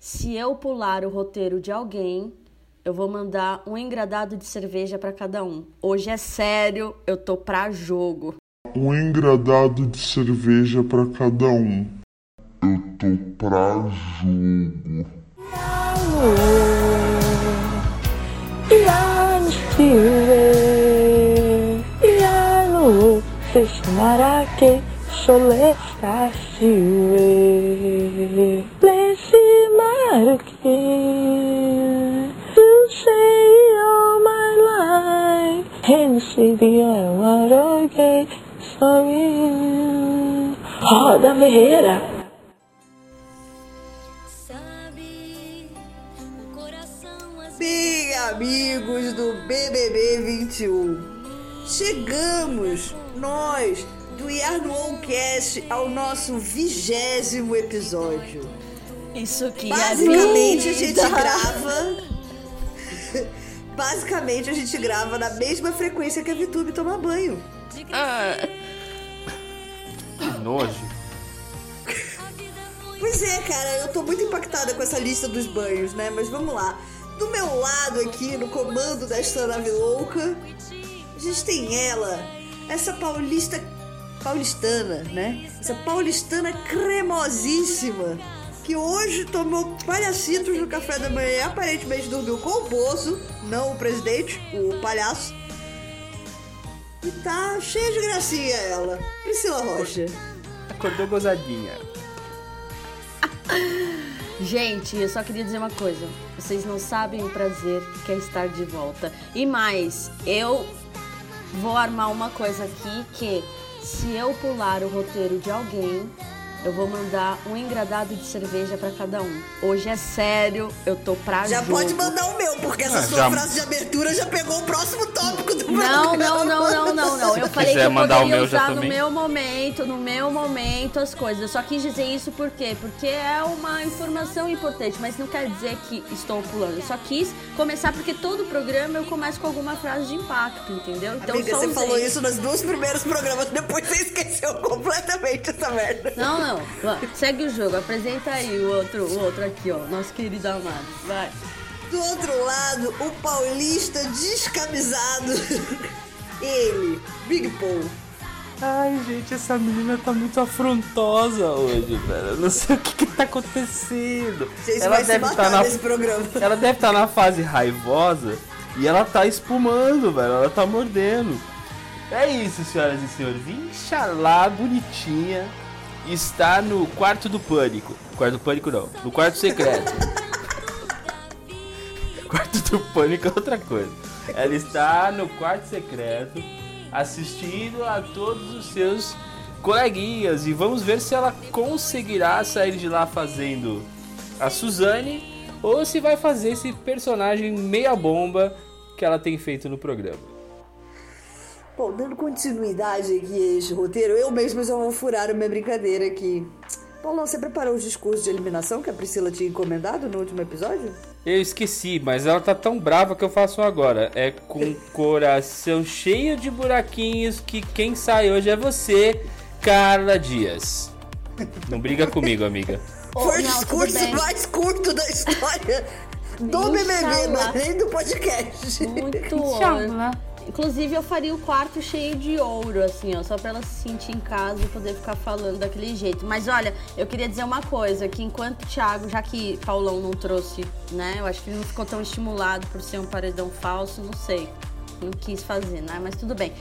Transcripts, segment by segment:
se eu pular o roteiro de alguém, eu vou mandar um engradado de cerveja para cada um. Hoje é sério, eu tô pra jogo. Um engradado de cerveja para cada um. Eu tô pra jogo. Roda Ferreira. Bem, amigos do BBB 21, chegamos, nós, do Yarnowcast, ao nosso vigésimo episódio. Isso que Basicamente, é a gente grava. Basicamente, a gente grava na mesma frequência que a VTube toma banho. Ah. Que nojo. Pois é, cara, eu tô muito impactada com essa lista dos banhos, né? Mas vamos lá. Do meu lado aqui, no comando desta nave louca, a gente tem ela, essa paulista. paulistana, né? Essa paulistana cremosíssima. Que hoje tomou palhacitos no café da manhã, aparentemente dormiu com o Bozo, não o presidente, o palhaço. E tá cheia de gracinha ela. Priscila Rocha. Acordou gozadinha. Gente, eu só queria dizer uma coisa. Vocês não sabem o prazer que é estar de volta. E mais, eu vou armar uma coisa aqui que se eu pular o roteiro de alguém, eu vou mandar um engradado de cerveja para cada um. Hoje é sério, eu tô pra Já jogo. pode mandar o meu, porque essa Ah, sua já- frase de abertura já pegou o próximo tópico do Não, programa. não, não, não, não, não. Eu falei que eu mandar o poderia meu, já usar no meu momento, no meu momento as coisas. Eu só quis dizer isso por quê? Porque é uma informação importante, mas não quer dizer que estou pulando. Eu só quis começar porque todo programa eu começo com alguma frase de impacto, entendeu? Então Amiga, só você usei. falou isso nos dois primeiros programas, depois você esqueceu completamente essa merda. Não, não. Vá, Segue o jogo. Apresenta aí o outro, o outro aqui, ó. Nosso querido amado. Vai. Do outro lado, o paulista descamisado. Ele, Big Paul. Ai, gente, essa menina tá muito afrontosa hoje, velho. Eu não sei o que, que tá acontecendo. Gente, ela deve estar na nesse programa. Ela deve estar na fase raivosa e ela tá espumando, velho. Ela tá mordendo. É isso, senhoras e senhores. Inxalá, bonitinha, está no quarto do pânico. Quarto do pânico não, no quarto secreto. quarto do pânico é outra coisa. Ela está no quarto secreto, assistindo a todos os seus coleguinhas e vamos ver se ela conseguirá sair de lá fazendo a Suzane ou se vai fazer esse personagem meia bomba que ela tem feito no programa. Bom, dando continuidade aqui a este roteiro, eu mesmo já vou furar uma brincadeira aqui. Paulão, você preparou os discursos de eliminação que a Priscila tinha encomendado no último episódio? Eu esqueci, mas ela tá tão brava que eu faço um agora. É com coração cheio de buraquinhos que quem sai hoje é você, Carla Dias. Não briga comigo, amiga. Foi o discurso mais curto da história do BBB, nem do podcast. Muito Inxalá. Inclusive, eu faria o quarto cheio de ouro, assim, ó, só pra ela se sentir em casa e poder ficar falando daquele jeito. Mas olha, eu queria dizer uma coisa, que enquanto o Thiago, já que Paulão não trouxe, né, eu acho que ele não ficou tão estimulado por ser um paredão falso, não sei. Não quis fazer, né? Mas tudo bem.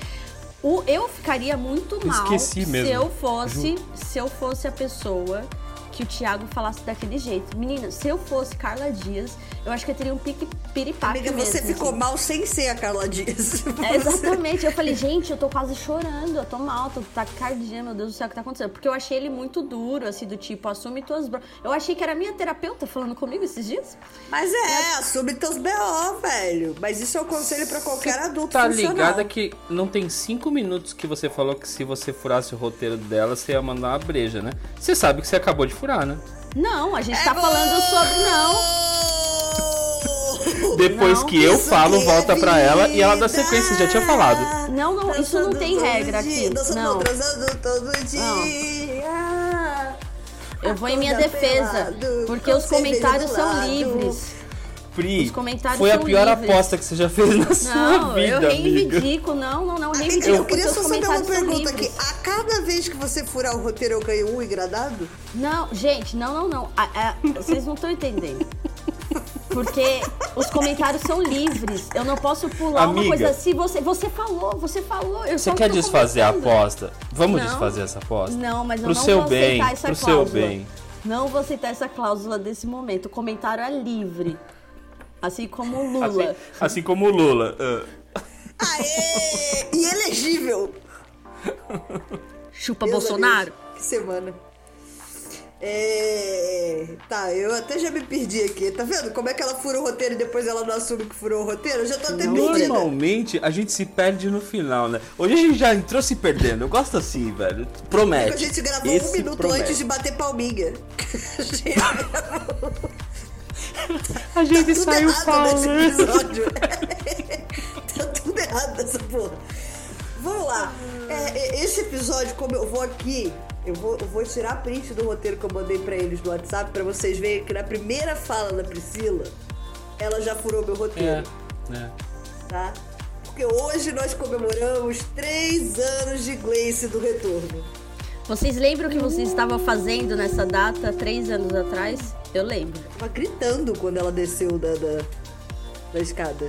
O, eu ficaria muito mal esqueci mesmo, se eu fosse, se eu fosse a pessoa que o Thiago falasse daquele jeito. Menina, se eu fosse Carla Dias, eu acho que eu teria um pique piripaque Amiga, mesmo, você ficou assim. mal sem ser a Carla Dias. É, exatamente. Eu falei, gente, eu tô quase chorando, eu tô mal, tô taquicardia, meu Deus do céu, o que tá acontecendo? Porque eu achei ele muito duro, assim, do tipo, assume tuas bro... Eu achei que era minha terapeuta falando comigo esses dias. Mas é, assume teus BO, velho. Mas isso é um conselho pra qualquer adulto Tá funcional. ligada que não tem cinco minutos que você falou que se você furasse o roteiro dela, você ia mandar uma breja, né? Você sabe que você acabou de furar, né? Não, a gente É tá falando sobre. Não. Depois Não, que eu falo, que volta é pra ela e ela dá sequência, já tinha falado. Não, não, isso não tem todo regra dia, aqui. Não. dia. Eu vou em minha defesa, porque os comentários são livres. Pri, Os comentários foi a pior livres. aposta que você já fez na sua Não, vida, eu amiga. reivindico. Não, não, não, reivindico. eu queria só saber uma pergunta aqui. A cada vez que você furar o roteiro, eu ganho um engradado? Não, gente, não, não, não. Ah, ah, vocês não estão entendendo. Porque os comentários são livres. Eu não posso pular uma Amiga. coisa assim. Você, você falou, você falou. Eu Você só quer desfazer a aposta? Vamos Não. desfazer essa aposta? Não, mas eu pro não seu vou bem, aceitar essa pro cláusula. seu bem. Não vou aceitar essa cláusula desse momento. O comentário é livre. Assim como o Lula. Assim, assim como o Lula. ah. Aê! Inelegível! Chupa Deus Bolsonaro. Deus, Que semana. É... Tá, eu até já me perdi aqui. Tá vendo como é que ela fura o roteiro e depois ela não assume que furou o roteiro? Eu já tô até perdida. Normalmente a gente se perde no final, né? Hoje a gente já entrou se perdendo. Eu gosto assim, velho. Promete. A gente gravou Esse um minuto promete. antes de bater palminha. A gente tudo saiu errado nesse falando. episódio. tá tudo errado nessa porra. Vamos lá. É, é, esse episódio, como eu vou aqui, eu vou, eu vou tirar a print do roteiro que eu mandei pra eles do WhatsApp pra vocês verem que na primeira fala da Priscila, ela já furou meu roteiro, É, é. tá? Porque hoje nós comemoramos três anos de Gleice do retorno. Vocês lembram o que vocês estavam fazendo nessa data, três anos atrás? Eu lembro. Tava gritando quando ela desceu da, da, da escada.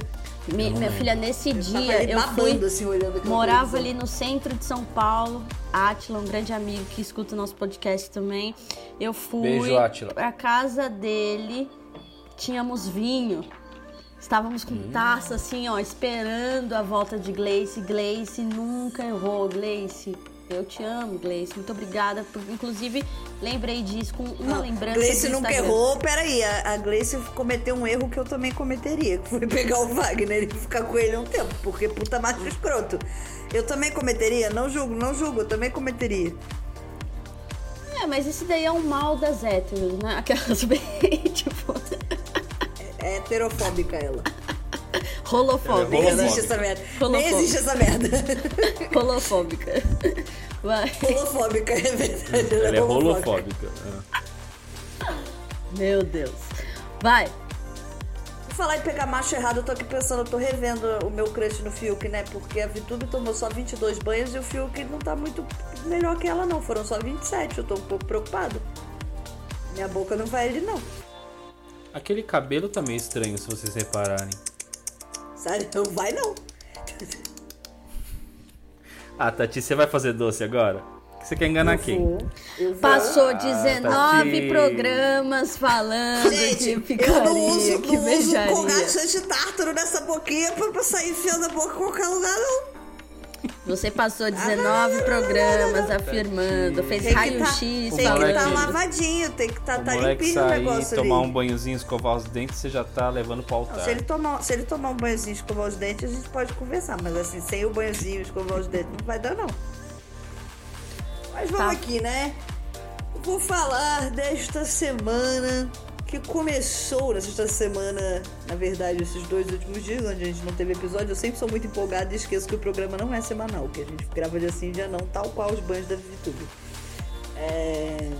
Mi- minha filha, nesse Tava dia eu babando, fui. assim, olhando Morava ali no centro de São Paulo. Átila, um grande amigo que escuta o nosso podcast também. Eu fui Beijo, pra casa dele. Tínhamos vinho. Estávamos com Hum. taça assim, ó, esperando a volta de Gleice. Gleice nunca errou, Gleice. Eu te amo, Gleice. Muito obrigada. Por, inclusive, lembrei disso com uma lembrança. Gleice nunca errou, peraí, a, a Gleice cometeu um erro que eu também cometeria, que foi pegar o Wagner e ficar com ele um tempo, porque puta macho escroto. Eu também cometeria, não julgo, não julgo, eu também cometeria. É, mas esse daí é um mal das héteros, né? Aquelas bem, tipo, É heterofóbica ela. Rolofóbica. Nem Ela é né? existe essa merda. Nem existe essa merda. Rolofóbica. Vai. Holofóbica, é verdade. Ela é homofóbica. rolofóbica. é. Meu Deus. Vai. Falar em pegar macho errado, eu tô aqui pensando, eu tô revendo o meu crush no Fiuk, né? Porque a Vitube tomou só 22 banhos e o Fiuk não tá muito melhor que ela, não. Foram só 27, eu tô um pouco preocupado. Minha boca não vai ele, não. Aquele cabelo tá meio estranho, se vocês repararem. Sério, não vai não. Ah, Tati, você vai fazer doce agora? Você quer enganar quem? Vou, eu vou. Passou 19 Tati. programas falando Gente, de eu picaria, não uso, que não uso beijaria. colgate tártaro nessa boquinha pra, pra sair enfiando a boca em qualquer lugar, não. Você passou 19 programas afirmando, fez raio-x tá, tem que falando. tá lavadinho, tem que tá, O tá moleque limpinho o sair, negócio tomar ali. um banhozinho, escovar os dentes, você já tá levando pro Não, altar. se, ele tomar, se ele tomar um banhozinho e escovar os dentes, a gente pode conversar. Mas assim, sem o banhozinho e escovar os dentes, não vai dar, não. Mas vamos Tá. aqui, né? Vou falar desta semana que começou nesta semana, na verdade, esses dois últimos dias, onde a gente não teve episódio. Eu sempre sou muito empolgada e esqueço que o programa não é semanal, que a gente grava dia sim, dia não, tal qual os banhos da VTube. É...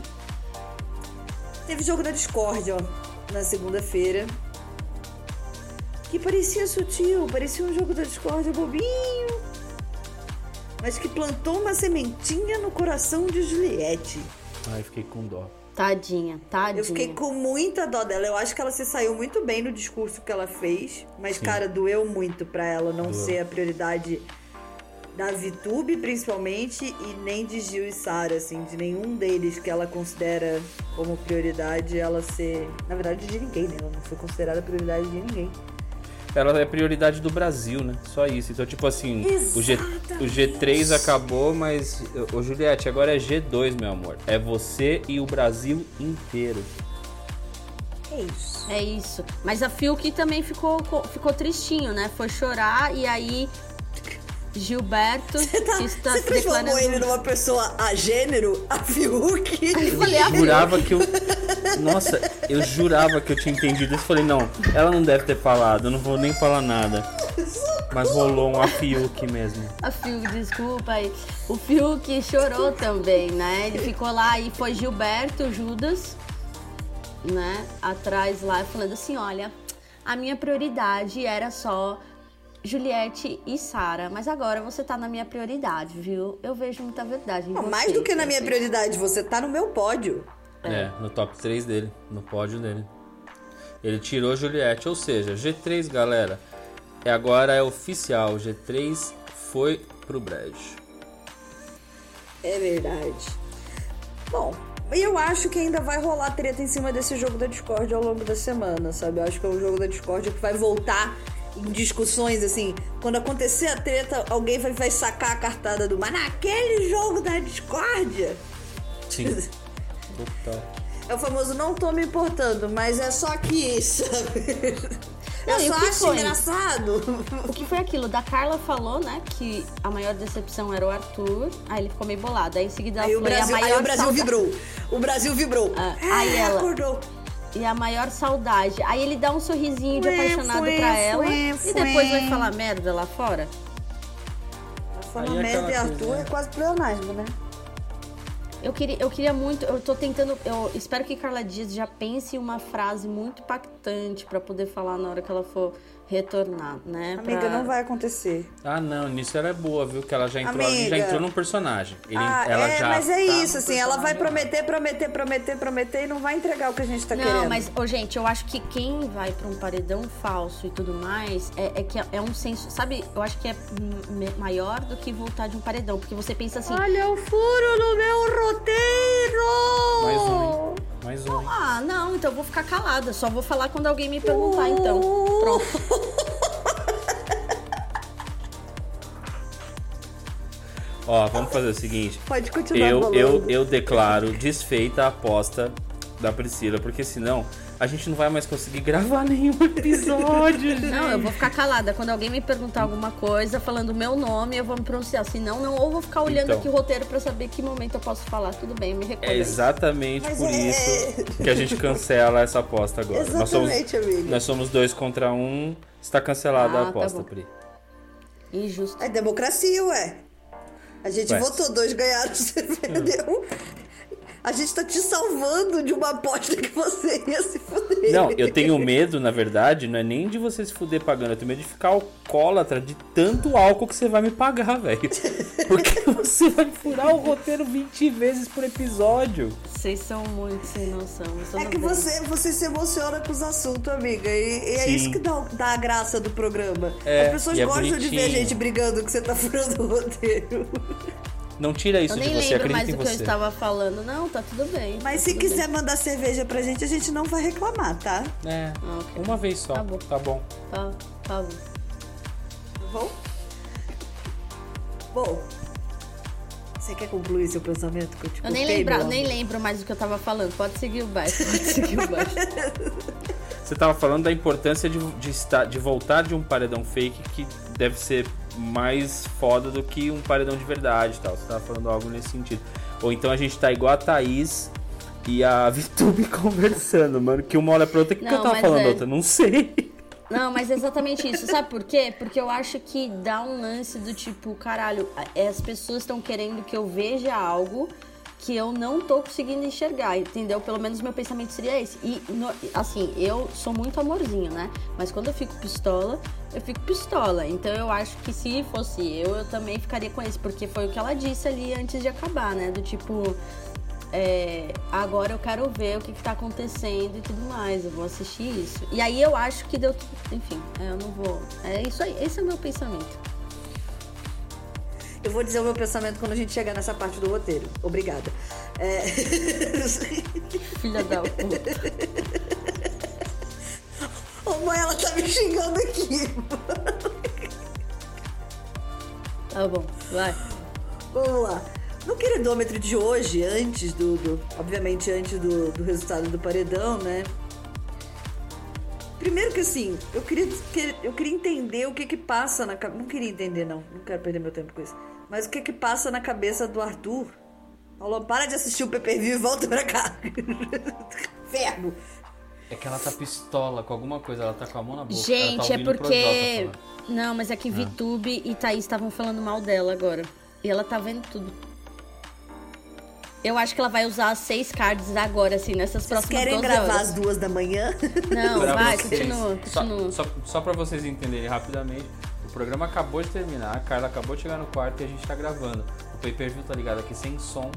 Teve jogo da Discord, ó, na segunda-feira. Que parecia sutil, parecia um jogo da Discord bobinho. Mas que plantou uma sementinha no coração de Juliette. Ai, fiquei com dó. Tadinha, tadinha. Eu fiquei com muita dó dela. Eu acho que ela se saiu muito bem no discurso que ela fez. Mas, cara, doeu muito pra ela não Doeu. ser a prioridade da VTube, principalmente, e nem de Gil e Sara, assim, de nenhum deles que ela considera como prioridade ela ser. Na verdade, de ninguém, né? Ela não foi considerada prioridade de ninguém. Ela é prioridade do Brasil, né? Só isso. Então, tipo assim, o, G, o G3 acabou, mas. Ô, Juliette, agora é G2, meu amor. É você e o Brasil inteiro. É isso. É isso. Mas a Fiuk também ficou, ficou tristinho, né? Foi chorar e aí Gilberto Tá, está você se transformou declarando... ele numa pessoa a gênero, a Fiuk. Eu falei, ah, Jurava que eu. Nossa, eu jurava que eu tinha entendido isso. Falei, não, ela não deve ter falado, eu não vou nem falar nada. Mas rolou um a Fiuk mesmo. A Fiuk, desculpa aí. O Fiuk chorou também, né? Ele ficou lá e foi Gilberto Judas, né? Atrás lá, falando assim: olha, a minha prioridade era só Juliette e Sara, mas agora você tá na minha prioridade, viu? Eu vejo muita verdade em Não, você. mais do que na minha prioridade, você tá no meu pódio. É, no top 3 dele, no pódio dele. Ele tirou Juliette, ou seja, G3, galera. É agora é oficial, G3 foi pro brejo. É verdade. Bom, eu acho que ainda vai rolar treta em cima desse jogo da Discord ao longo da semana, sabe? Eu acho que é um jogo da Discord que vai voltar discussões, assim. Quando acontecer a treta, alguém vai, vai sacar a cartada do. Mas naquele jogo da Discord. Sim. Total. É o famoso não tô me importando, mas é só que, sabe? Não, Eu o só acho foi? engraçado. O que foi aquilo? Da Carla falou, né, que a maior decepção era o Arthur. Aí ele ficou meio bolado. Aí em seguida ela Aí o falou, a Brasil, aí maior o Brasil vibrou. O Brasil vibrou. Ah, Ah, aí ela- acordou. E a maior saudade. Aí ele dá um sorrisinho de apaixonado fuê, pra ela. E depois vai falar merda lá fora. Falando é merda e Arthur coisa, é quase pleonasmo, né? Eu queria, eu queria muito, eu tô tentando, eu espero que Carla Dias já pense em uma frase muito impactante pra poder falar na hora que ela for retornar, né? Amiga, Pra- não vai acontecer. Ah, não, nisso ela é boa, viu? Que ela já entrou, ali, já entrou num personagem. Ele- ah, ela é, já mas é tá isso, assim, ela vai prometer, prometer, prometer, prometer e não vai entregar o que a gente tá Não, querendo. mas, ô, gente, eu acho que quem vai pra um paredão falso e tudo mais é, é que é, um senso, sabe? Eu acho que é maior do que voltar de um paredão, porque você pensa assim, Olha o furo no meu roteiro! Mais um, hein? Mais um. ah, não, então eu vou ficar calada, só vou falar quando alguém me perguntar, então. Pronto. Ó, vamos fazer o seguinte. Pode continuar Eu, falando. eu, eu declaro desfeita a aposta da Priscila, porque senão a gente não vai mais conseguir gravar nenhum episódio. Não, eu vou ficar calada. Quando alguém me perguntar alguma coisa, falando o meu nome, eu vou me pronunciar. Senão, não, ou vou ficar olhando Então. aqui o roteiro pra saber que momento eu posso falar. Tudo bem, me recordo. É exatamente Mas por é- isso que a gente cancela essa aposta agora. nós, somos, Exatamente, amiga. nós somos dois contra um. Está cancelada Ah, a tá aposta, bom. Pri. Injusto. É democracia, ué. A gente Ué. votou, dois ganharam, você perdeu. A gente tá te salvando de uma aposta que você ia se fuder. Não, eu tenho medo, na verdade, não é nem de você se fuder pagando, eu tenho medo de ficar alcoólatra de tanto álcool que você vai me pagar, velho. Porque você vai furar o roteiro 20 vezes por episódio. Vocês são muito sem noção. É que bem. você, você se emociona com os assuntos, amiga. E, e é isso que dá, dá a graça do programa. É, As pessoas é gostam de ver a gente brigando que você tá furando o roteiro. Não tira isso Eu de nem você, lembro mais acredita do em que eu você. estava falando. Não, tá tudo bem. Mas tá se quiser bem. mandar cerveja pra gente, a gente não vai reclamar, tá? É, Ah, ok. uma vez só. Tá bom. Tá bom. Tá, tá bom. Tá bom? Bom. Você quer concluir seu pensamento que eu te Eu nem, lembra, meu nem lembro mais do que eu tava falando. Pode seguir o baixo. Pode seguir o baixo. Você tava falando da importância de, de, estar, de voltar de um paredão fake que deve ser mais foda do que um paredão de verdade e tal. Você tava falando algo nesse sentido. Ou então a gente tá igual a Thaís e a Vitube conversando, mano. Que uma olha pra outra. O que, que eu tava falando é- outra? Não sei. Não, mas é exatamente isso. Sabe por quê? Porque eu acho que dá um lance do tipo, caralho, as pessoas estão querendo que eu veja algo que eu não tô conseguindo enxergar, entendeu? Pelo menos meu pensamento seria esse. E, no- assim, eu sou muito amorzinho, né? Mas quando eu fico pistola, eu fico pistola. Então eu acho que se fosse eu, eu também ficaria com esse. Porque foi o que ela disse ali antes de acabar, né? Do tipo, é, agora eu quero ver o que, que tá acontecendo e tudo mais. Eu vou assistir isso. E aí eu acho que deu. Enfim, eu não vou. É isso aí. Esse é o meu pensamento. Eu vou dizer o meu pensamento quando a gente chegar nessa parte do roteiro. Obrigada. É... Filha da puta. Ô mãe, ela tá me xingando aqui. Tá bom, vai. Vamos lá. No queridômetro de hoje, antes do. do- obviamente, antes do, do resultado do paredão, né? Primeiro que assim, eu queria, que- eu queria entender o que que passa na cabeça. Não queria entender, não. Não quero perder meu tempo com isso. Mas o que que passa na cabeça do Arthur? Falou, para de assistir o PPV e volta pra cá. Fermo. É que ela tá pistola com alguma coisa, ela tá com a mão na boca. Gente, ela tá é porque. Não, mas é que Vitube e Thaís estavam falando mal dela agora. E ela tá vendo tudo. Eu acho que ela vai usar as seis cards agora, assim, nessas Vocês próximas querem 12 gravar horas. às duas da manhã? Não, Pra vai, vocês. continua, Só- continua. Só, só, pra vocês entenderem rapidamente, o programa acabou de terminar, a Carla acabou de chegar no quarto e a gente tá gravando. O pay per view tá ligado aqui sem som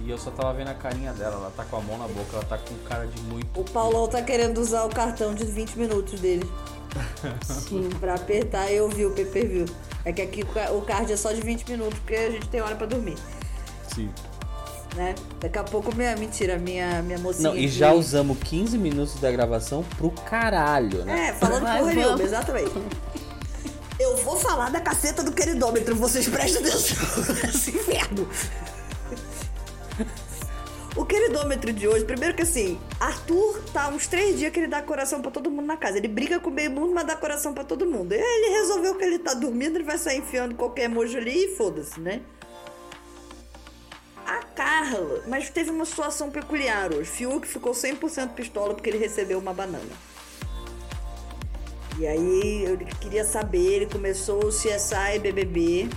e eu só tava vendo a carinha dela. Ela tá com a mão na boca, ela tá com cara de muito. O Paulão tá querendo usar o cartão de 20 minutos dele Sim. pra apertar e ouvir o pay-per-view. É que aqui o ca- o card é só de 20 minutos, porque a gente tem hora pra dormir, Sim. né? Daqui a pouco, minha, mentira, minha, minha mocinha... Não, e que- já usamos 15 minutos da gravação pro caralho, né? É, falando porra nenhuma, exatamente. Eu vou falar da caceta do queridômetro, vocês prestem atenção nesse inferno. O queridômetro de hoje, primeiro que assim, Arthur tá uns três dias que ele dá coração pra todo mundo na casa. Ele briga com o meio mundo, mas dá coração pra todo mundo. E ele resolveu que ele tá dormindo, ele vai sair enfiando qualquer emoji ali e foda-se, né? A Carla, mas teve uma situação peculiar hoje. Fiuk ficou 100% pistola porque ele recebeu uma banana. E aí eu queria saber, ele começou o CSI BBB,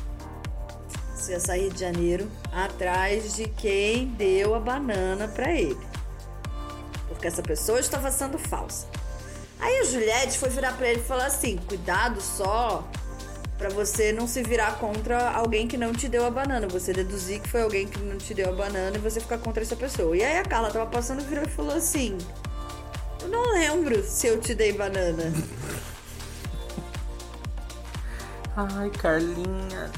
CSI Rio de Janeiro, atrás de quem deu a banana pra ele. Porque essa pessoa estava sendo falsa. Aí a Juliette foi virar pra ele e falar assim: cuidado só pra você não se virar contra alguém que não te deu a banana. Você deduzir que foi alguém que não te deu a banana e você ficar contra essa pessoa. E aí a Carla tava passando, virou e falou assim: Eu não lembro se eu te dei banana. Ai, Carlinha.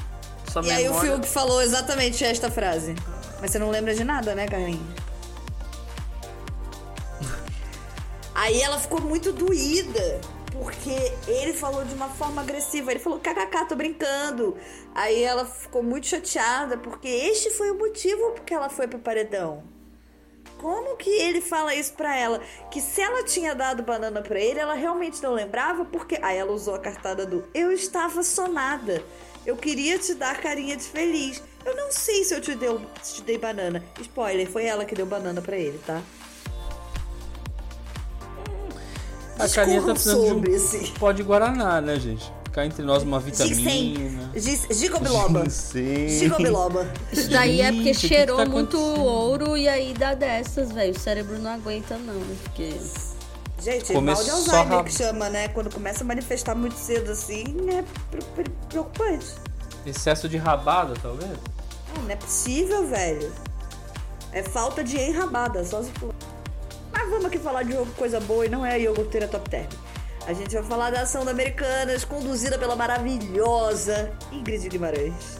Sua E aí o memória- Fiuk falou exatamente esta frase. Mas você não lembra de nada, né, Carlinhos? Aí ela ficou muito doída, porque ele falou de uma forma agressiva. Ele falou, kkk, tô brincando. Aí ela ficou muito chateada, porque este foi o motivo porque ela foi pro paredão. Como que ele fala isso pra ela? Que se ela tinha dado banana pra ele, ela realmente não lembrava, porque. Aí ela usou a cartada do Eu estava sonada. Eu queria te dar carinha de feliz. Eu não sei se eu te, deu, se te dei banana. Spoiler, foi ela que deu banana pra ele, tá? A Carlinha tá precisando sobre de um pó de Guaraná, né, gente? Ficar entre nós uma vitamina. Gigobiloba. Gigobiloba. Isso daí é porque Gente, cheirou tá muito ouro e aí dá dessas, velho. O cérebro não aguenta, não. Porque. Gente, Começou mal de Alzheimer rabo. que chama, né? Quando começa a manifestar muito cedo assim, é pre- pre- preocupante. Excesso de rabada, talvez? Ah, não é possível, velho. É falta de enrabada, só se for. Mas vamos aqui falar de coisa boa e não é a iogurteira top term. A gente vai falar da ação da Americanas, conduzida pela maravilhosa Ingrid Guimarães,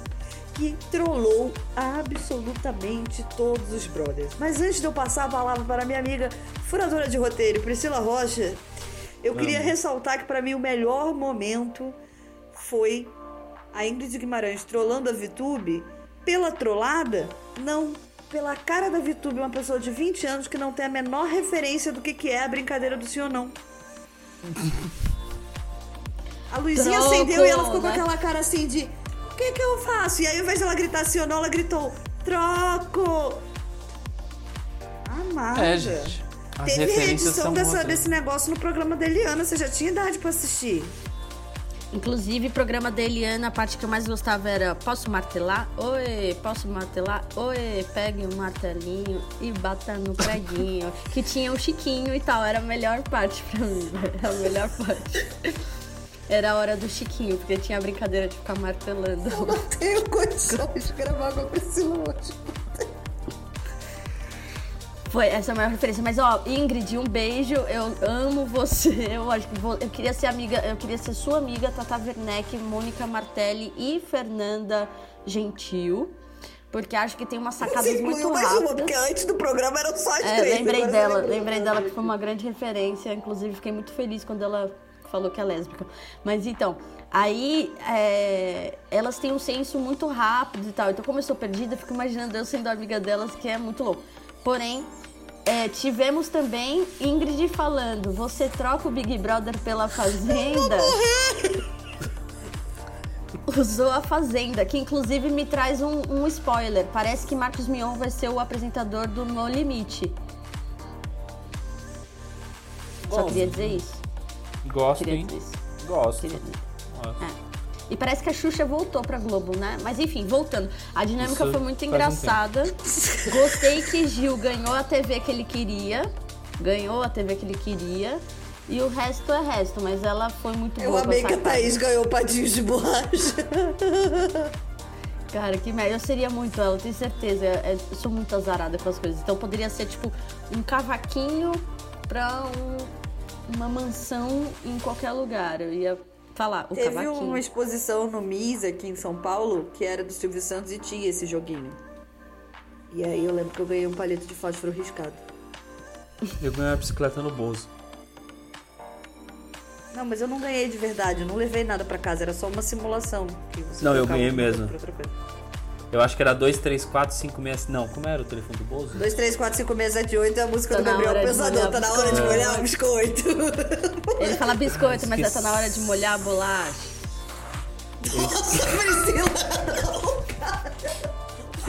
que trollou absolutamente todos os brothers. Mas antes de eu passar a palavra para minha amiga furadora de roteiro, Priscila Rocha, eu queria ressaltar que para mim o melhor momento foi a Ingrid Guimarães trollando a Vitube pela trollada, não pela cara da Vitube, uma pessoa de 20 anos que não tem a menor referência do que, que é a brincadeira do ou não. A luzinha Troco, acendeu e ela ficou com aquela cara assim de o que que eu faço? E aí, ao invés de ela gritar sim ou não, ela gritou troco! Amada. É, gente. As Teve reedição são dessa, desse negócio no programa da Eliana. Você já tinha idade pra assistir? Inclusive, o programa da Eliana, a parte que eu mais gostava era Posso martelar? Oi, posso martelar? Oi, pegue um martelinho e bata no preguinho. que tinha o Chiquinho e tal. Era a melhor parte pra mim. Era a melhor parte. Era a hora do Chiquinho, porque tinha a brincadeira de ficar martelando. Não tenho condições de gravar com a Priscila hoje. Foi essa é a maior referência. Mas ó, Ingrid, um beijo. Eu amo você. Eu acho que vou, eu queria ser amiga, eu queria ser sua amiga, Tata Werneck, Mônica Martelli e Fernanda Gentil. Porque acho que tem umas sacadas Você muito mais uma, rápidas. porque antes do programa eram só as É, três. lembrei dela, lembrei dela que foi uma grande referência. Inclusive, fiquei muito feliz quando ela falou que é lésbica. Mas então, aí é, elas têm um senso muito rápido e tal. Então, como eu sou perdida, eu fico imaginando eu sendo amiga delas, que é muito louco. Porém, é, tivemos também Ingrid falando: você troca o Big Brother pela Fazenda? Usou a Fazenda, que inclusive me traz um, um spoiler. Parece que Marcos Mion vai ser o apresentador do No Limite. Só Bom. queria dizer isso. Gosto, Queria hein? dizer isso. Gosto. Queria dizer. E parece que a Xuxa voltou pra Globo, né? Mas enfim, voltando. A dinâmica Isso foi muito faz um engraçada. Gostei que Gil ganhou a TV que ele queria. Ganhou a TV que ele queria. E o resto é resto, mas ela foi muito Eu boa amei com que a. Thaís ganhou padinhos de borracha. Cara, que merda. Eu seria muito ela, eu tenho certeza. Eu sou muito azarada com as coisas. Então poderia ser tipo um cavaquinho pra um- uma mansão em qualquer lugar. Eu ia falar, o Teve cavaquinho. uma exposição no MIS aqui em São Paulo que era do Silvio Santos e tinha esse joguinho. E aí eu lembro que eu ganhei um palito de fósforo riscado. Eu ganhei uma bicicleta no bolso. Não, mas eu não ganhei de verdade, eu não levei nada pra casa, era só uma simulação. que você Não, eu ganhei mesmo. Eu acho que era 2, 3, 4, 5, 6. Não, como era o telefone do bolso? 2, 3, 4, 5, 6, 7, 8 é a música Tá do Gabriel Pensador. Tá na hora de molhar o biscoito. Ele fala biscoito, mas Esqueci. tá na hora de molhar a bolacha. Nossa, Priscila, não, cara.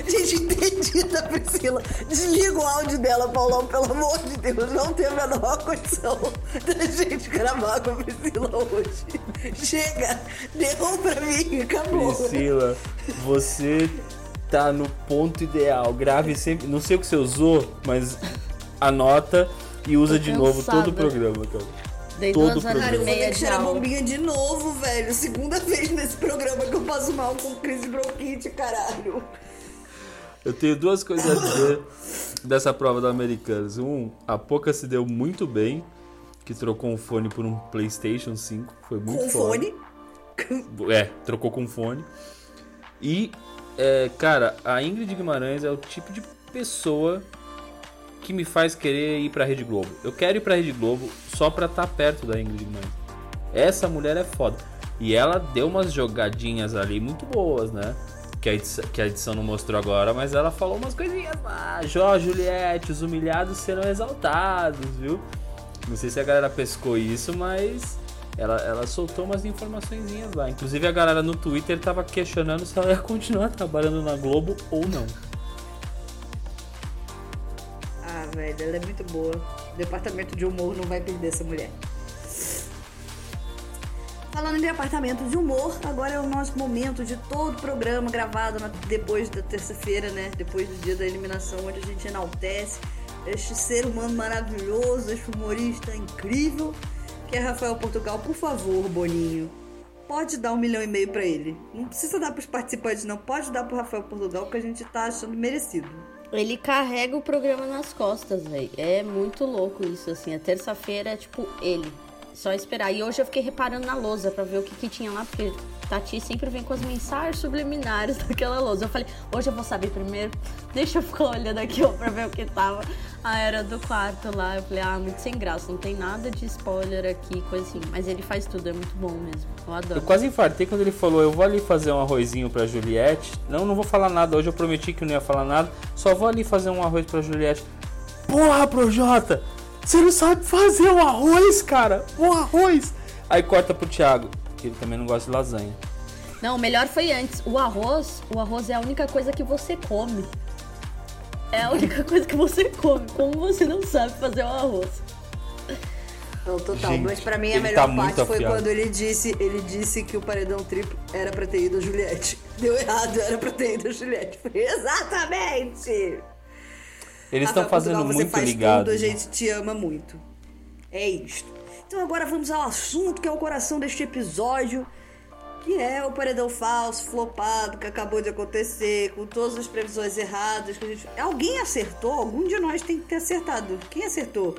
Gente, entendida, Priscila. Desliga o áudio dela, Paulão, pelo amor de Deus. Não tem a menor condição da gente gravar com a Priscila hoje. Chega, deu pra mim, acabou. Priscila, você tá no ponto ideal. Grave sempre. Não sei o que você usou, mas anota e usa Tô de novo todo o programa, cara. Dei Todo duas horas programa. E meia que de aula. bombinha de novo, velho. Segunda vez nesse programa que eu passo mal com crise bronquite, caralho. Eu tenho duas coisas a dizer dessa prova da Americanas. Um, a Poca se deu muito bem, que trocou um fone por um PlayStation 5. Foi muito Com foda. fone. É, trocou com fone. E, é, cara, a Ingrid Guimarães é o tipo de pessoa que me faz querer ir pra Rede Globo. Eu quero ir pra Rede Globo só pra estar perto da Ingrid Guimarães. Essa mulher é foda. E ela deu umas jogadinhas ali muito boas, né? Que a, edição, que a edição não mostrou agora, mas ela falou umas coisinhas lá. Jó, Juliette, os humilhados serão exaltados, viu? Não sei se a galera pescou isso, mas ela, ela soltou umas informaçõezinhas lá. Inclusive a galera no Twitter tava questionando se ela ia continuar trabalhando na Globo ou não. Ah, velho, ela é muito boa. O departamento de humor não vai perder essa mulher. Falando em departamento de humor, agora é o nosso momento de todo o programa gravado na- depois da terça-feira, né? Depois do dia da eliminação, onde a gente enaltece este ser humano maravilhoso, este humorista incrível, que é Rafael Portugal. Por favor, Boninho, pode dar um milhão e meio pra ele. Não precisa dar pros participantes, não. Pode dar pro Rafael Portugal, que a gente tá achando merecido. Ele carrega o programa nas costas, velho. É muito louco isso, assim. A terça-feira é tipo ele. Só esperar. E hoje eu fiquei reparando na lousa pra ver o que, que tinha lá, porque Tati sempre vem com as mensagens subliminares daquela lousa. Eu falei, hoje eu vou saber primeiro. Deixa eu ficar olhando aqui pra ver o que tava. A era do quarto lá. Eu falei, ah, muito sem graça. Não tem nada de spoiler aqui, coisa assim. Mas ele faz tudo, é muito bom mesmo. Eu adoro. Eu quase infartei quando ele falou: Eu vou ali fazer um arrozinho pra Juliette. Não, não vou falar nada. Hoje eu prometi que não ia falar nada. Só vou ali fazer um arroz pra Juliette. Porra, Projota! Você não sabe fazer um arroz, cara! Um arroz! Aí corta pro Thiago, que ele também não gosta de lasanha. Não, o melhor foi antes. O arroz, o arroz é a única coisa que você come. É a única coisa que você come. Como você não sabe fazer o arroz? Não, total. Gente, Mas pra mim a melhor tá parte foi afiado. quando ele disse, ele disse que o paredão triplo era pra ter ido a Juliette. Deu errado, era pra ter ido a Juliette. Exatamente! Eles estão fazendo Portugal, muito você faz ligado. Tudo, a gente te ama muito. É isto. Então agora vamos ao assunto que é o coração deste episódio, que é o paredão falso, flopado, que acabou de acontecer, com todas as previsões erradas. Que a gente... Alguém acertou? Algum de nós tem que ter acertado. Quem acertou?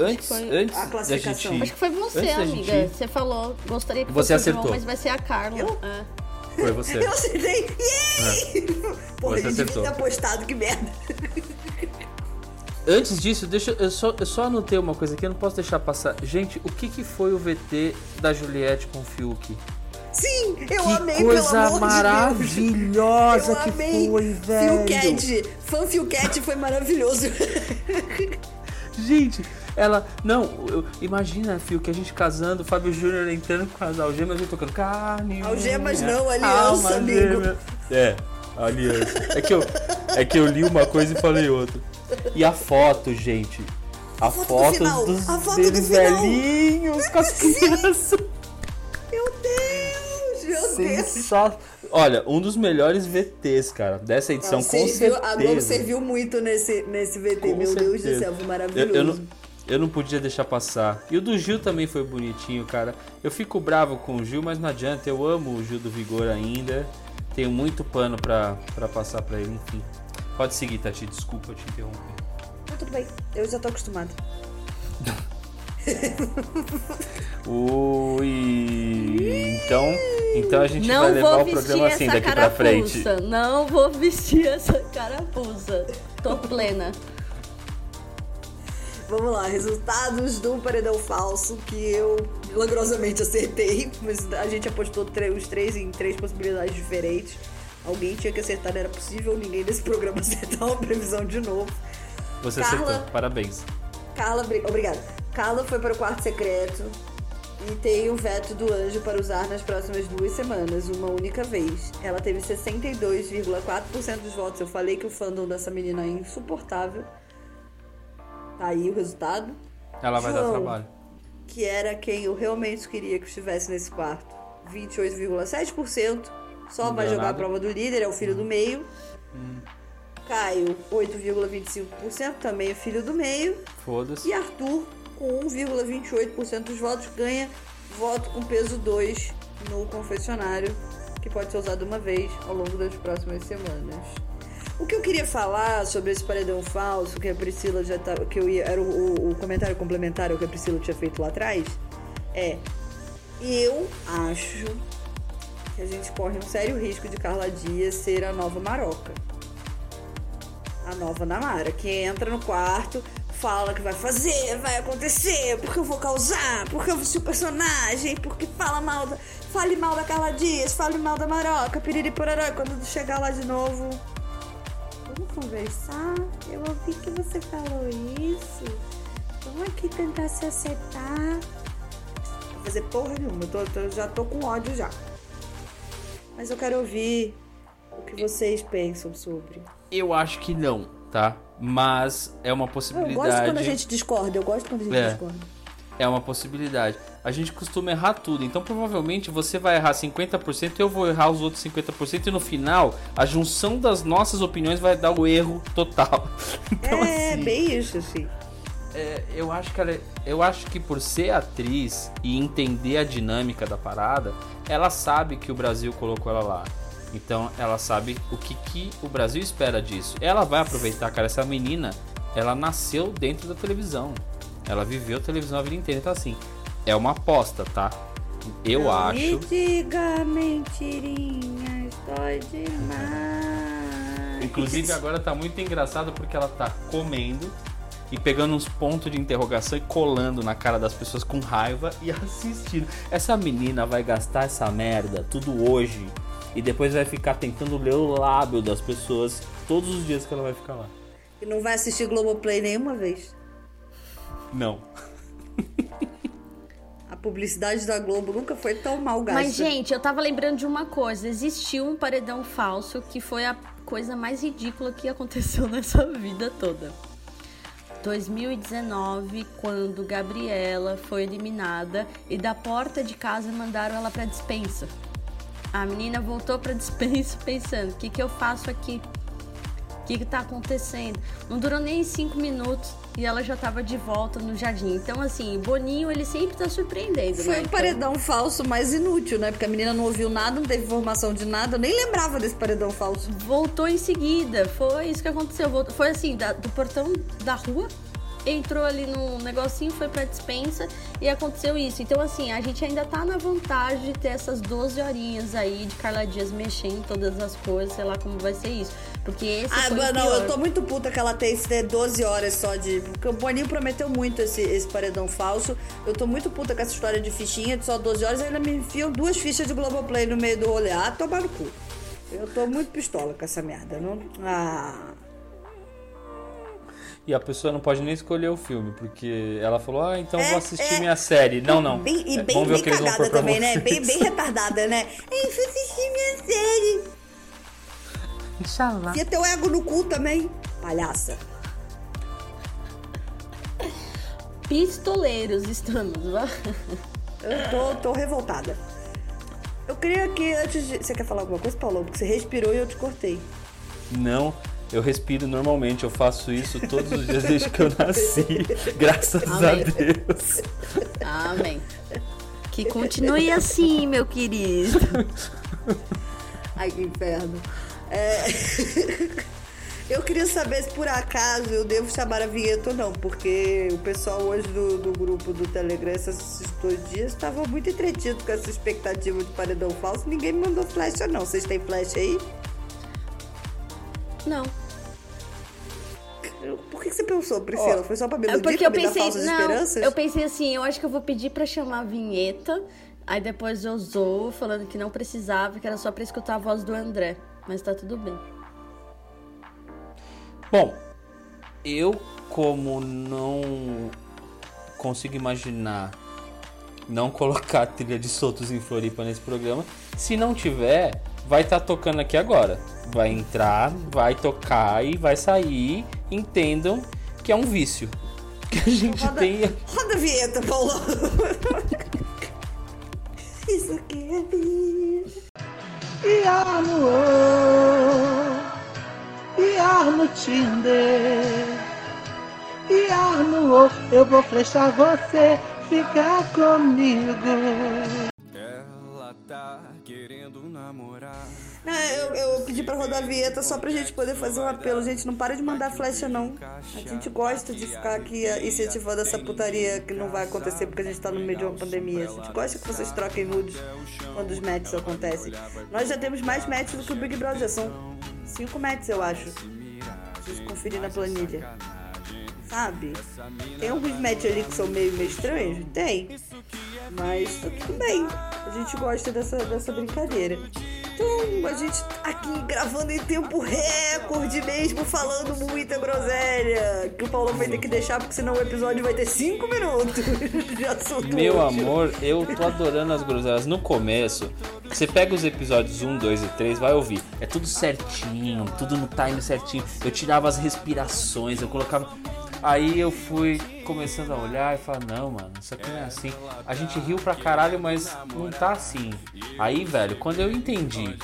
Antes, foi antes a da classificação. gente. Acho que foi você, antes da amiga. gente- Você falou, gostaria que Você fosse o João, acertou. mas vai ser a Carla. Eu? É. Foi você. Eu acertei! Yay! Porra, Você a gente devia acertou. ter apostado, que merda. Antes disso, deixa eu só, eu só anotei uma coisa aqui, eu não posso deixar passar. Gente, o que, que foi o VT da Juliette com o Fiuk? Sim, eu que amei, coisa pelo amor de Deus. maravilhosa Eu que amei. foi, velho. Philcat, fã Philcat foi maravilhoso. Gente, ela. Não, eu- imagina, Fio, que a gente casando, o Fábio Júnior entrando com as algemas e tocando carne. Algemas não, aliança, amigo. gêmea. É, aliança. É que, eu, é que eu li uma coisa e falei outra. E a foto, gente. A, foto do foto final, dos a foto deles do velhinhos com as crianças. Meu Deus, meu Deus. Olha, um dos melhores VTs, cara, dessa edição, Não, com serviu- certeza. a Globo serviu muito nesse, nesse VT. Com meu Deus do certeza. céu, foi Eu, maravilhoso. eu não, eu não podia deixar passar. E o do Gil também foi bonitinho, cara. Eu fico bravo com o Gil, mas não adianta. Eu amo o Gil do Vigor ainda. Tenho muito pano pra, pra passar pra ele, enfim. Pode seguir, Tati. Desculpa eu te interromper. Não, tudo bem, eu já tô acostumado. Ui. Então, então a gente Não vai levar o programa assim daqui pra frente. carapuça. Não vou vestir essa carapuça. Tô plena. Vamos lá, resultados do paredão falso que eu milagrosamente acertei, mas a gente apostou os três em três possibilidades diferentes. Alguém tinha que acertar, não era possível ninguém desse programa acertar uma previsão de novo. Você Carla. acertou. Parabéns. Carla, obri- obrigada. Carla foi para o quarto secreto e tem o veto do anjo para usar nas próximas duas semanas, uma única vez. Ela teve 62,4% dos votos. Eu falei que o fandom dessa menina é insuportável. Tá aí o resultado. Ela vai dar João. trabalho. Que era quem eu realmente queria que estivesse nesse quarto. 28,7%. Só Não vai jogar a nada. prova do líder, é o filho do meio. Caio, 8,25%, também é filho do meio. Foda-se. E Arthur, com 1,28% dos votos, ganha voto com peso 2 no confessionário, que pode ser usado uma vez ao longo das próximas semanas. O que eu queria falar sobre esse paredão falso, que a Priscila já tá, que eu ia, era o, o- comentário complementar ao que a Priscila tinha feito lá atrás, é eu acho que a gente corre um sério risco de Carla Dias ser a nova Maroca. A nova Namara, que entra no quarto, fala que vai fazer, vai acontecer, porque eu vou causar, porque eu vesti o personagem, porque fala mal da, fale mal da Carla Dias, fale mal da Maroca, piriri pororó, quando chegar lá de novo, conversar? Eu ouvi que você falou isso. Vamos aqui tentar se acertar. Não vou fazer porra nenhuma, eu tô- tô- já tô com ódio já. Mas eu quero ouvir o que vocês pensam sobre. Eu acho que não, tá? Mas é uma Eu possibilidade. gosto quando a gente discorda, eu gosto quando a gente É. discorda. É uma possibilidade. A gente costuma errar tudo, então provavelmente você vai errar 50%, eu vou errar os outros 50% e no final a junção das nossas opiniões vai dar o erro total. Então é, assim, bem isso, assim. é, eu acho que ela, é- eu acho que por ser atriz e entender a dinâmica da parada, ela sabe que o Brasil colocou ela lá. Então ela sabe o que, que o Brasil espera disso. Ela vai aproveitar, cara. Essa menina, ela nasceu dentro da televisão. Ela viveu televisão a vida inteira. Então assim, é uma aposta, tá? Eu Não acho. Me diga mentirinhas, dói demais. Inclusive agora tá muito engraçado porque ela tá comendo e pegando uns pontos de interrogação e colando na cara das pessoas com raiva e assistindo. Essa menina vai gastar essa merda tudo hoje e depois vai ficar tentando ler o lábio das pessoas todos os dias que ela vai ficar lá. E não vai assistir Globoplay nenhuma vez. Não. A publicidade da Globo nunca foi tão mal gasta. Mas, gente, eu tava lembrando de uma coisa. Existiu um paredão falso que foi a coisa mais ridícula que aconteceu nessa vida toda. 2019, quando Gabriela foi eliminada e da porta de casa mandaram ela pra dispensa. A menina voltou pra dispensa pensando: o que, que eu faço aqui? O que, que tá acontecendo? Não durou nem cinco minutos e ela já tava de volta no jardim. Então, assim, o Boninho, ele sempre tá surpreendendo, Foi né? o Então- paredão falso mais inútil, né? Porque a menina não ouviu nada, não teve informação de nada. Eu nem lembrava desse paredão falso. voltou em seguida. Foi isso que aconteceu. Voltou- Foi assim, da- do portão da rua, entrou ali no negocinho, foi pra dispensa e aconteceu isso. Então, assim, a gente ainda tá na vantagem de ter essas 12 horinhas aí de Carla Dias mexendo em todas as coisas, sei lá como vai ser isso. Porque esse Ah, foi o não, pior. eu tô muito puta que ela tem esse né, 12 horas só de. Porque o Boninho prometeu muito esse, esse paredão falso. Eu tô muito puta com essa história de fichinha de só 12 horas. Ainda me enfiam duas fichas de Globoplay no meio do rolê. Ah, tomar no cu. Eu tô muito pistola com essa merda. Não... Ah. E a pessoa não pode nem escolher o filme, porque ela falou, ah, então É, vou assistir é. minha série. Não, não. Bem, e É, bem, Vamos ver bem o que eles vão cagada pôr pra também, né? Bem, bem retardada, né? Ei, fui assistir minha série. Inshallah. Enfia teu ego no cu também, palhaça. pistoleiros estamos. Eu tô, tô revoltada. Eu queria que antes de. Você quer falar alguma coisa, Paulo? Porque você respirou e eu te cortei. Não, eu respiro normalmente, eu faço isso todos os dias desde que eu nasci. Graças Amém. a Deus. Amém. Que continue assim, meu querido. Ai, que inferno. É... eu queria saber se por acaso eu devo chamar a vinheta ou não, porque o pessoal hoje do, do grupo do Telegram, esses dois dias, estava muito entretido com essa expectativa de paredão falso. Ninguém me mandou flecha, não. Vocês têm flecha aí? Não. Por que que você pensou, Priscila? Foi só pra me É iludir, porque eu pensei, não, esperanças? eu pensei assim, eu acho que eu vou pedir pra chamar a vinheta, aí depois eu zoo falando que não precisava, que era só pra escutar a voz do André, mas tá tudo bem. Bom, eu como não consigo imaginar não colocar trilha de soltos em Floripa nesse programa, se não tiver, vai estar tocando aqui agora. Vai entrar, vai tocar e vai sair. Entendam que é um vício. Que a gente Roda, tem. roda a vinheta, Paulo. Isso aqui é vida. Iar no O, Iar no Tinder, Iar no O, eu vou flechar você, ficar comigo. Não, eu, eu pedi pra rodar a vinheta só pra gente poder fazer um apelo. Gente, não para de mandar flecha, não. A gente gosta de ficar aqui eh, incentivando essa putaria que não vai acontecer porque a gente tá no meio de uma pandemia. A gente gosta que vocês troquem nudes quando os matches acontecem. Nós já temos mais matches do que o Big Brother. São cinco matches, eu acho. Preciso conferir na planilha. Sabe? Tem alguns matches ali que são meio, meio estranhos? Tem. Mas tá tudo bem. A gente gosta dessa, dessa brincadeira. Então, a gente tá aqui gravando em tempo recorde mesmo, falando muita groselha. Que o Paulo vai ter que deixar, porque senão o episódio vai ter 5 minutos de assunto. Meu amor, eu tô adorando as groselhas. No começo, você pega os episódios 1, 2 e 3, vai ouvir. É tudo certinho, tudo no time certinho. Eu tirava as respirações, eu colocava. Aí eu fui começando a olhar e falar, não, mano, isso aqui não é assim. A gente riu pra caralho, mas não tá assim. Aí, velho, quando eu entendi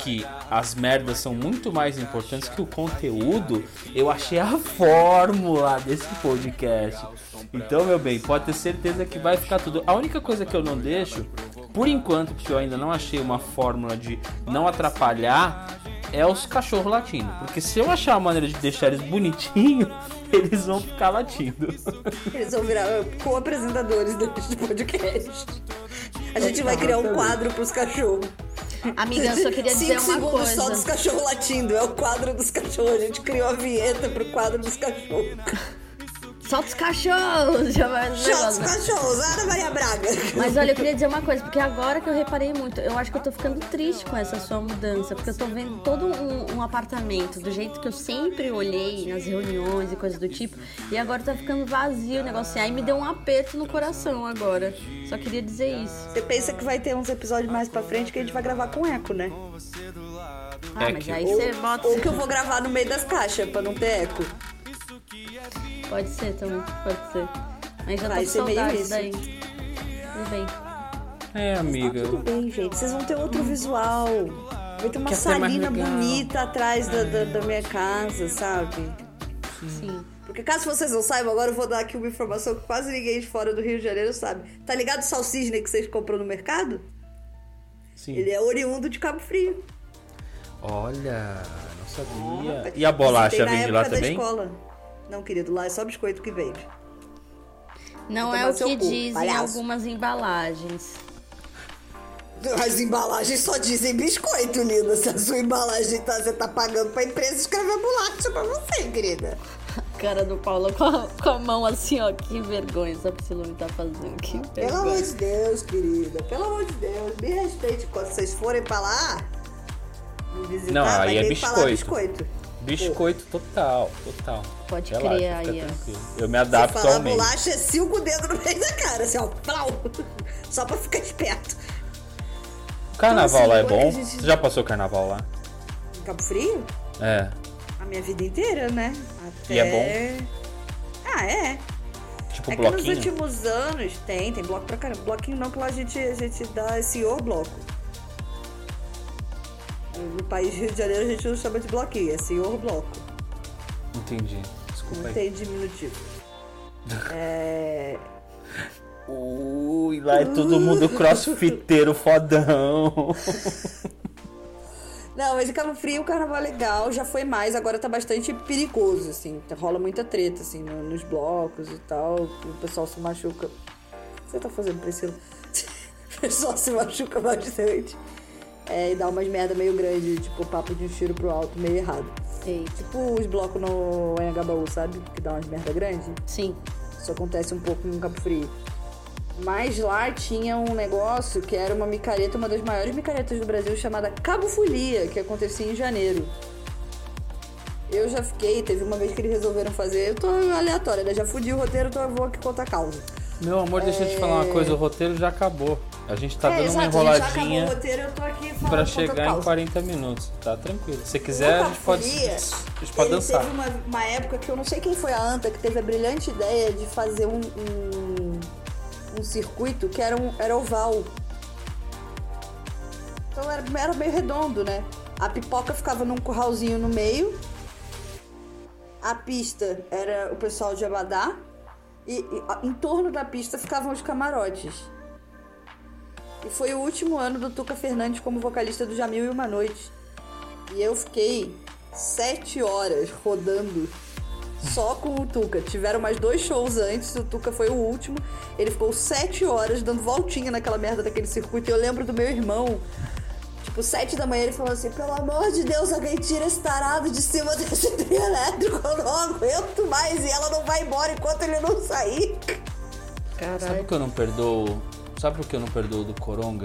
que as merdas são muito mais importantes que o conteúdo, eu achei a fórmula desse podcast. Então, meu bem, pode ter certeza que vai ficar tudo. A única coisa que eu não deixo, por enquanto, porque eu ainda não achei uma fórmula de não atrapalhar, é os cachorros latindo. Porque se eu achar uma maneira de deixar eles bonitinhos, eles vão ficar latindo. Eles vão virar co-apresentadores deste podcast. A gente vai criar um quadro pros cachorros. Amiga, eu só queria dizer Cinco uma segundos só dos coisa. cachorros latindo. É o quadro dos cachorros. A gente criou a vinheta pro quadro dos cachorros. Solta os cachorros! Já vai Chama os cachorros. Ana Maria Braga. Mas olha, eu queria dizer uma coisa, porque agora que eu reparei muito, eu acho que eu tô ficando triste com essa sua mudança, porque eu tô vendo todo um, um apartamento do jeito que eu sempre olhei nas reuniões e coisas do tipo, e agora tá ficando vazio o negócio. Aí me deu um aperto no coração agora. Só queria dizer isso. Você pensa que vai ter uns episódios mais pra frente que a gente vai gravar com eco, né? Ah, mas que- aí Ou, você bota. ou que eu vou gravar no meio das caixas pra não ter eco. Pode ser também, pode ser. Mas já tô Vai com ser meio saudades isso. daí. Tudo bem. É, amiga. Tudo bem, gente. Vocês vão ter outro visual. Vai ter uma Quer salina bonita atrás da, da, da minha casa, sabe? Sim. Porque caso vocês não saibam, agora eu vou dar aqui uma informação que quase ninguém de fora do Rio de Janeiro sabe. Tá ligado o salsicha que vocês comprou no mercado? Sim. Ele é oriundo de Cabo Frio. Olha, não sabia. E a bolacha Visitei na vem de lá também? escola. Não, querido, lá é só biscoito que vende. Não é o que dizem palhaço. algumas embalagens. As embalagens só dizem biscoito, linda. Se a sua embalagem tá, você tá pagando pra empresa escrever bolacha pra você, querida. Cara do Paulo com a, com a mão assim, ó. Que vergonha essa me tá fazendo. Que Pelo amor vergonha. de Deus, querida. Pelo amor de Deus, me respeite quando vocês forem pra lá. Me visitar, Não, vai aí é ter que falar biscoito. biscoito. Biscoito total, total. Pode Relaxa, crer, aí. Eu me Se adapto falar ao meio. bolacha, é cinco dedos no meio da cara, assim, ó. Plau. Só pra ficar esperto. Carnaval Então, lá é assim, bom? gente- Você já passou carnaval lá? Em Cabo Frio? É. A minha vida inteira, né? Até... E é Ah, é. Tipo É que nos bloquinho? últimos anos tem, tem bloco pra caramba. Bloquinho não, que lá a gente, a gente dá senhor bloco. No país Rio de Janeiro a gente não chama de bloquinho, é senhor bloco. Entendi. Desculpa Não aí. tem diminutivo. É. Ui, lá é todo mundo crossfiteiro fodão. Não, mas em Cabo Frio o carnaval é legal, já foi mais, agora tá bastante perigoso, assim. Rola muita treta, assim, no- nos blocos e tal. O pessoal se machuca. O que você tá fazendo, Priscila? O pessoal se machuca bastante. É, e dá umas merda meio grande, tipo papo de um tiro pro alto, meio errado. Eita. Tipo os blocos no Anhangabaú, sabe? Que dá umas merda grandes. Sim. Isso acontece um pouco em Cabo Frio. Mas lá tinha um negócio que era uma micareta, uma das maiores micaretas do Brasil, chamada Cabo Folia, que acontecia em janeiro. Eu já fiquei, teve uma vez que eles resolveram fazer. Eu tô aleatória, né? Já fudi o roteiro, então eu vou aqui contar a causa. Meu amor, deixa eu te falar uma coisa, o roteiro já acabou. A gente tá dando uma É, exato, a gente já acabou enroladinha roteiro, falando pra chegar em causa. 40 minutos. Tá tranquilo. Se quiser, a gente pode, a gente pode dançar. Teve uma, uma época que eu não sei quem foi a Anta que teve a brilhante ideia de fazer um, um, um circuito que era, um, era oval. Então era, era meio redondo, né? A pipoca ficava num curralzinho no meio. A pista era o pessoal de Abadá. E, e em torno da pista ficavam os camarotes. E foi o último ano do Tuca Fernandes como vocalista do Jamil e Uma Noite. E eu fiquei sete horas rodando só com o Tuca. Tiveram mais dois shows antes, o Tuca foi o último. Ele ficou sete horas dando voltinha naquela merda daquele circuito. E eu lembro do meu irmão, tipo, sete da manhã, ele falou assim: pelo amor de Deus, alguém tira esse tarado de cima desse trio elétrico, eu não aguento mais. E ela não vai embora enquanto ele não sair. Sabe o que eu não perdoo? Sabe o que eu não perdoo do Coronga?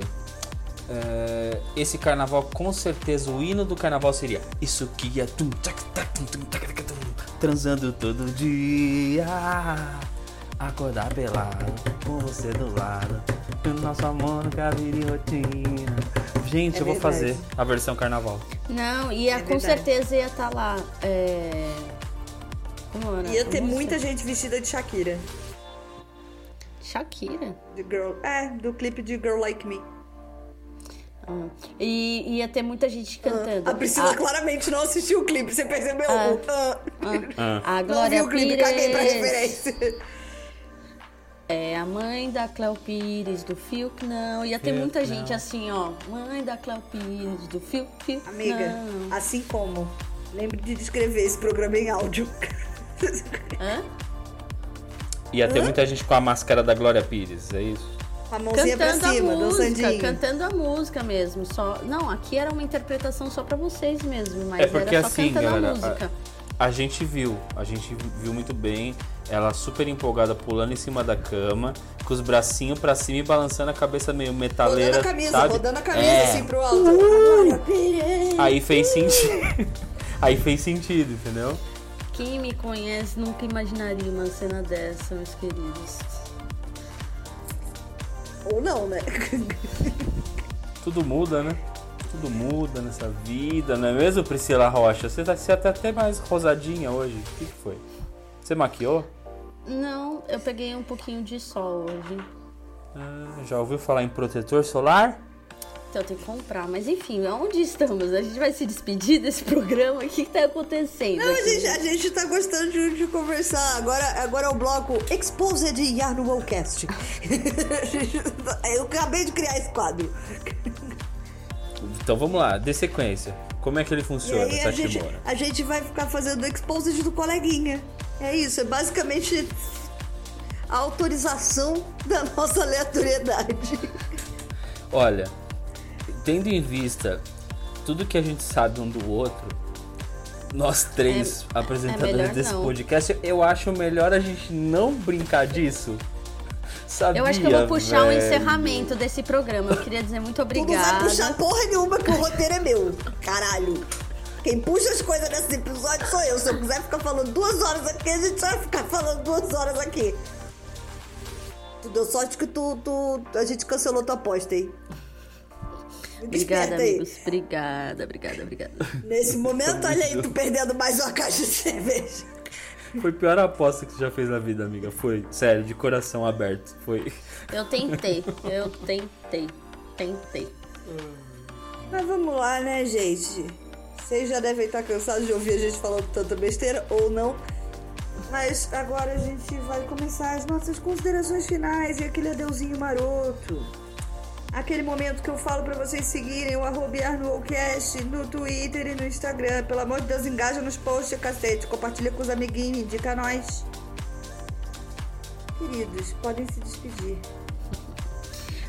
É, esse carnaval, com certeza, o hino do carnaval seria Isso que é tum, tac, tac, tum, tum, tac, tac, tum, transando todo dia. Acordar pelado, com você do lado. O nosso amor nunca vira rotina. Gente, É eu vou verdade. fazer a versão carnaval. Não, ia É com verdade. certeza ia estar lá. É... Como era? Ia ter música? muita gente vestida de Shakira. Shakira. De girl. É, do clipe de Girl Like Me. Ah. E ia ter muita gente cantando. A Priscila Ah, claramente não assistiu o clipe, você percebeu? Ah. O ah. A Não viu o clipe, Pires caguei pra referência. É a mãe da Cléo Pires, do Fiuk, não. Ia ter Fiuk, muita não. gente assim, ó. Mãe da Cléo Pires, do Fiuk, Fiuk, Amiga, não. assim como. Lembre de descrever esse programa em áudio. Hã? Ia ter muita gente com a máscara da Glória Pires, é isso? Com a mãozinha pra Cantando cima, a música, cantando a música mesmo. Só... Não, aqui era uma interpretação só pra vocês mesmo, mas É porque era só assim, cantando galera, a música. A gente viu, a gente viu muito bem, ela super empolgada pulando em cima da cama, com os bracinhos pra cima e balançando a cabeça meio metaleira, Rodando a camisa, sabe? rodando a camisa É. assim pro alto. Glória Pires. Aí fez sentido. Aí fez sentido, entendeu? Quem me conhece nunca imaginaria uma cena dessa, meus queridos. Ou não, né? Tudo muda, né? Tudo muda nessa vida, não é mesmo, Priscila Rocha? Você tá, você tá até mais rosadinha hoje. O que, que foi? Você maquiou? Não, eu peguei um pouquinho de sol hoje. Ah, já ouviu falar em protetor solar? Então eu tenho que comprar. Mas enfim, onde estamos? A gente vai se despedir desse programa? O que, que tá acontecendo? Não, a aqui? gente, a gente tá gostando de, de conversar. Agora, agora é o bloco Exposed Yarn Wallcast. Eu acabei de criar esse quadro. Então vamos lá, dê sequência. Como é que ele E funciona, aí a gente, a gente vai ficar fazendo Exposed do coleguinha. É isso, é basicamente a autorização da nossa aleatoriedade. Olha, tendo em vista tudo que a gente sabe um do outro, nós três É- apresentadores é desse não. podcast, eu acho melhor a gente não brincar disso. Sabia, Eu acho que eu vou puxar o velho? encerramento desse programa. Eu queria dizer muito Tu não vai obrigada. puxar porra nenhuma que o roteiro é meu. Caralho. Quem puxa as coisas nesse episódio sou eu. Se eu quiser ficar falando duas horas aqui, a gente vai ficar falando duas horas aqui. Tu deu sorte que tu, tu, a gente cancelou tua aposta aí. Obrigada, esperta aí. amigos. Obrigada, obrigada, obrigada. Nesse momento, olha aí, tu perdendo mais uma caixa de cerveja. Foi a pior aposta que você já fez na vida, amiga. Foi, sério, de coração aberto. Foi. Eu tentei, eu tentei, tentei. Mas vamos lá, né, gente? Vocês já devem estar cansados de ouvir a gente falando tanta besteira ou não. Mas agora a gente vai começar as nossas considerações finais e aquele adeuzinho maroto. Aquele momento que eu falo pra vocês seguirem o arroba Arnoldcast no Twitter e no Instagram. Pelo amor de Deus, engaja nos posts, cacete. Compartilha com os amiguinhos, indica nós. Queridos, podem se despedir.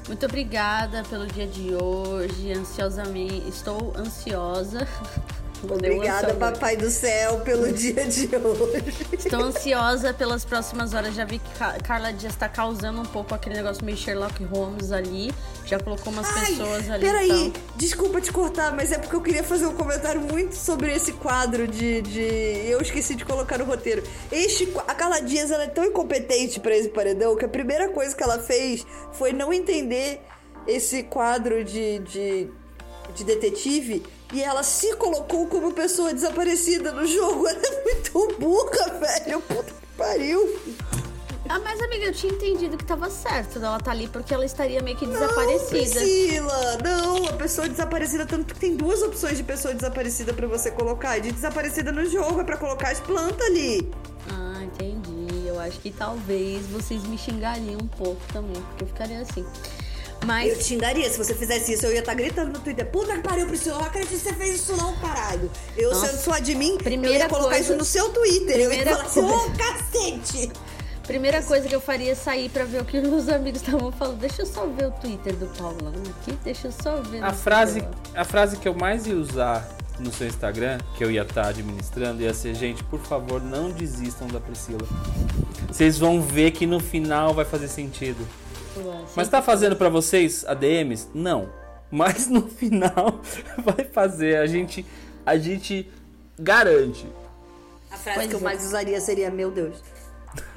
Muito obrigada pelo dia de hoje. Ansiosamente, estou ansiosa. Mandei Obrigada, papai do céu, pelo dia de hoje. Estou ansiosa pelas próximas horas. Já vi que Ca- Carla Dias está causando um pouco aquele negócio meio Sherlock Holmes ali. Já colocou umas pessoas ali. Peraí, então. desculpa te cortar, mas é porque eu queria fazer um comentário muito sobre esse quadro de. de... Eu esqueci de colocar no roteiro. Este, a Carla Dias ela é tão incompetente pra esse paredão que a primeira coisa que ela fez foi não entender esse quadro de, de, de detetive. E ela se colocou como pessoa desaparecida no jogo. Ela é muito burra, velho. Puta que pariu. Ah, mas amiga, eu tinha entendido que tava certo dela tá ali porque ela estaria meio que desaparecida. Não, Priscila, não, a pessoa desaparecida, tanto que tem duas opções de pessoa desaparecida pra você colocar. De desaparecida no jogo, é pra colocar as plantas ali. Ah, entendi. Eu acho que talvez vocês me xingariam um pouco também, porque eu ficaria assim. Eu Mas te xingaria se você fizesse isso, eu ia estar gritando no Twitter. Puta que pariu, Priscila, eu não acredito que você fez isso não, caralho. Eu Nossa. sendo sua admin, eu Primeira ia colocar coisa- isso no seu Twitter. Eu ia Primeira falar assim, ô coisa- cacete! primeira coisa que eu faria é sair pra ver o que os meus amigos estavam falando. Deixa eu só ver o Twitter do Paulão aqui, deixa eu só ver. A no frase, celular. a frase que eu mais ia usar no seu Instagram, que eu ia estar administrando, ia ser, gente, por favor, não desistam da Priscila. Vocês vão ver que no final vai fazer sentido. Mas tá fazendo pra vocês ADMs? Não. Mas no final vai fazer. A gente, a gente garante. A frase Pois que eu é. mais usaria seria, meu Deus.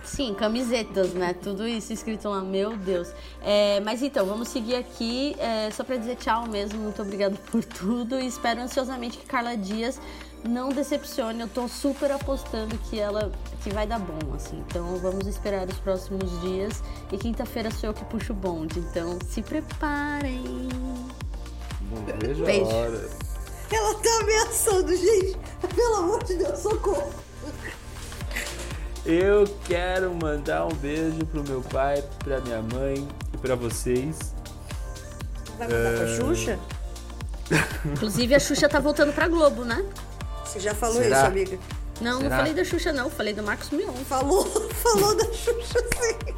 Sim, camisetas, né? Tudo isso escrito lá, meu Deus. É, mas então, vamos seguir aqui, é, só pra dizer tchau mesmo, muito obrigado por tudo e espero ansiosamente que Carla Dias não decepcione. Eu tô super apostando que ela que vai dar bom, assim. Então vamos esperar os próximos dias e quinta-feira sou eu que puxo o bonde. Então se preparem. Não vejo Beijo. a hora. Ela tá ameaçando, gente. Pelo amor de Deus, socorro. Eu quero mandar um beijo pro meu pai, pra minha mãe e pra vocês. Vai mandar pra É. Xuxa? Inclusive a Xuxa tá voltando pra Globo, né? Você já falou Será? isso, amiga. Não, não Será? falei da Xuxa não, falei do Marcos Mion. Falou, falou da Xuxa sim.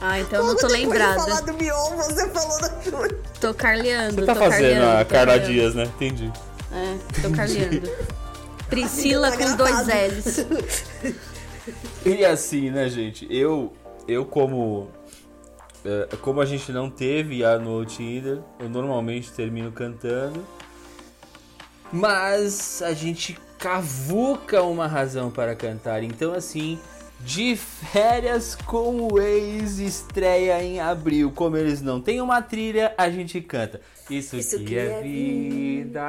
Ah, então eu não tô lembrada. falar do Mion, você falou da Xuxa. Tô carleando, Você tá tô fazendo carleando, a Carla. Dias, né? Entendi. É, tô carleando. Priscila Tá com dois gravado. L's. E assim, né, gente? Eu, eu como é, como a gente não teve a no Tinder, eu normalmente termino cantando. Mas a gente cavuca uma razão para cantar. Então, assim, de férias com o ex estreia em abril. Como eles não têm uma trilha, a gente canta. Isso, Isso que, é é vida,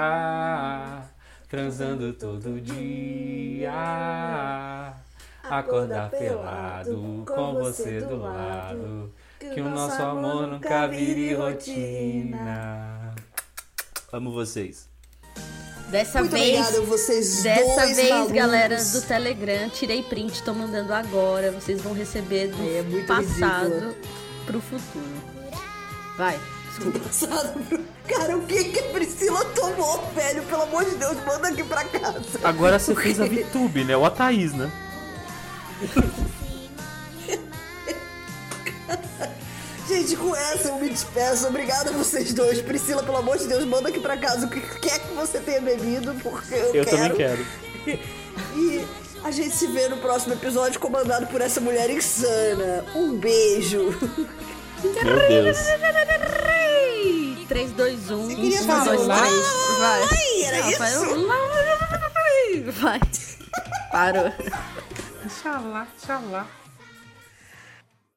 transando todo dia. Acordar pelado com você do lado. Que o nosso amor nunca vire rotina. Amo vocês. Dessa Muito vez, obrigada, vocês dessa dois vez, malucos. galera do Telegram, tirei print, tô mandando agora. Vocês vão receber do É, é passado ridícula. pro futuro. Vai, desculpa. Passado pro- Cara, o que que a Priscila tomou, velho? Pelo amor de Deus, manda aqui pra casa. Agora você fez a VTube, né? Ou a Thaís, né? Gente, com essa eu me despeço. Obrigada a vocês dois. Priscila, pelo amor de Deus, manda aqui pra casa o que quer que você tenha bebido, porque eu, Eu quero. também quero. E a gente se vê no próximo episódio comandado por essa mulher insana. Um beijo. Meu Deus. 3, 2, 1. Você queria 1, fazer 2, um 3. Vai. Ai, era Não, isso? um- Vai. Parou. Xalá, xalá.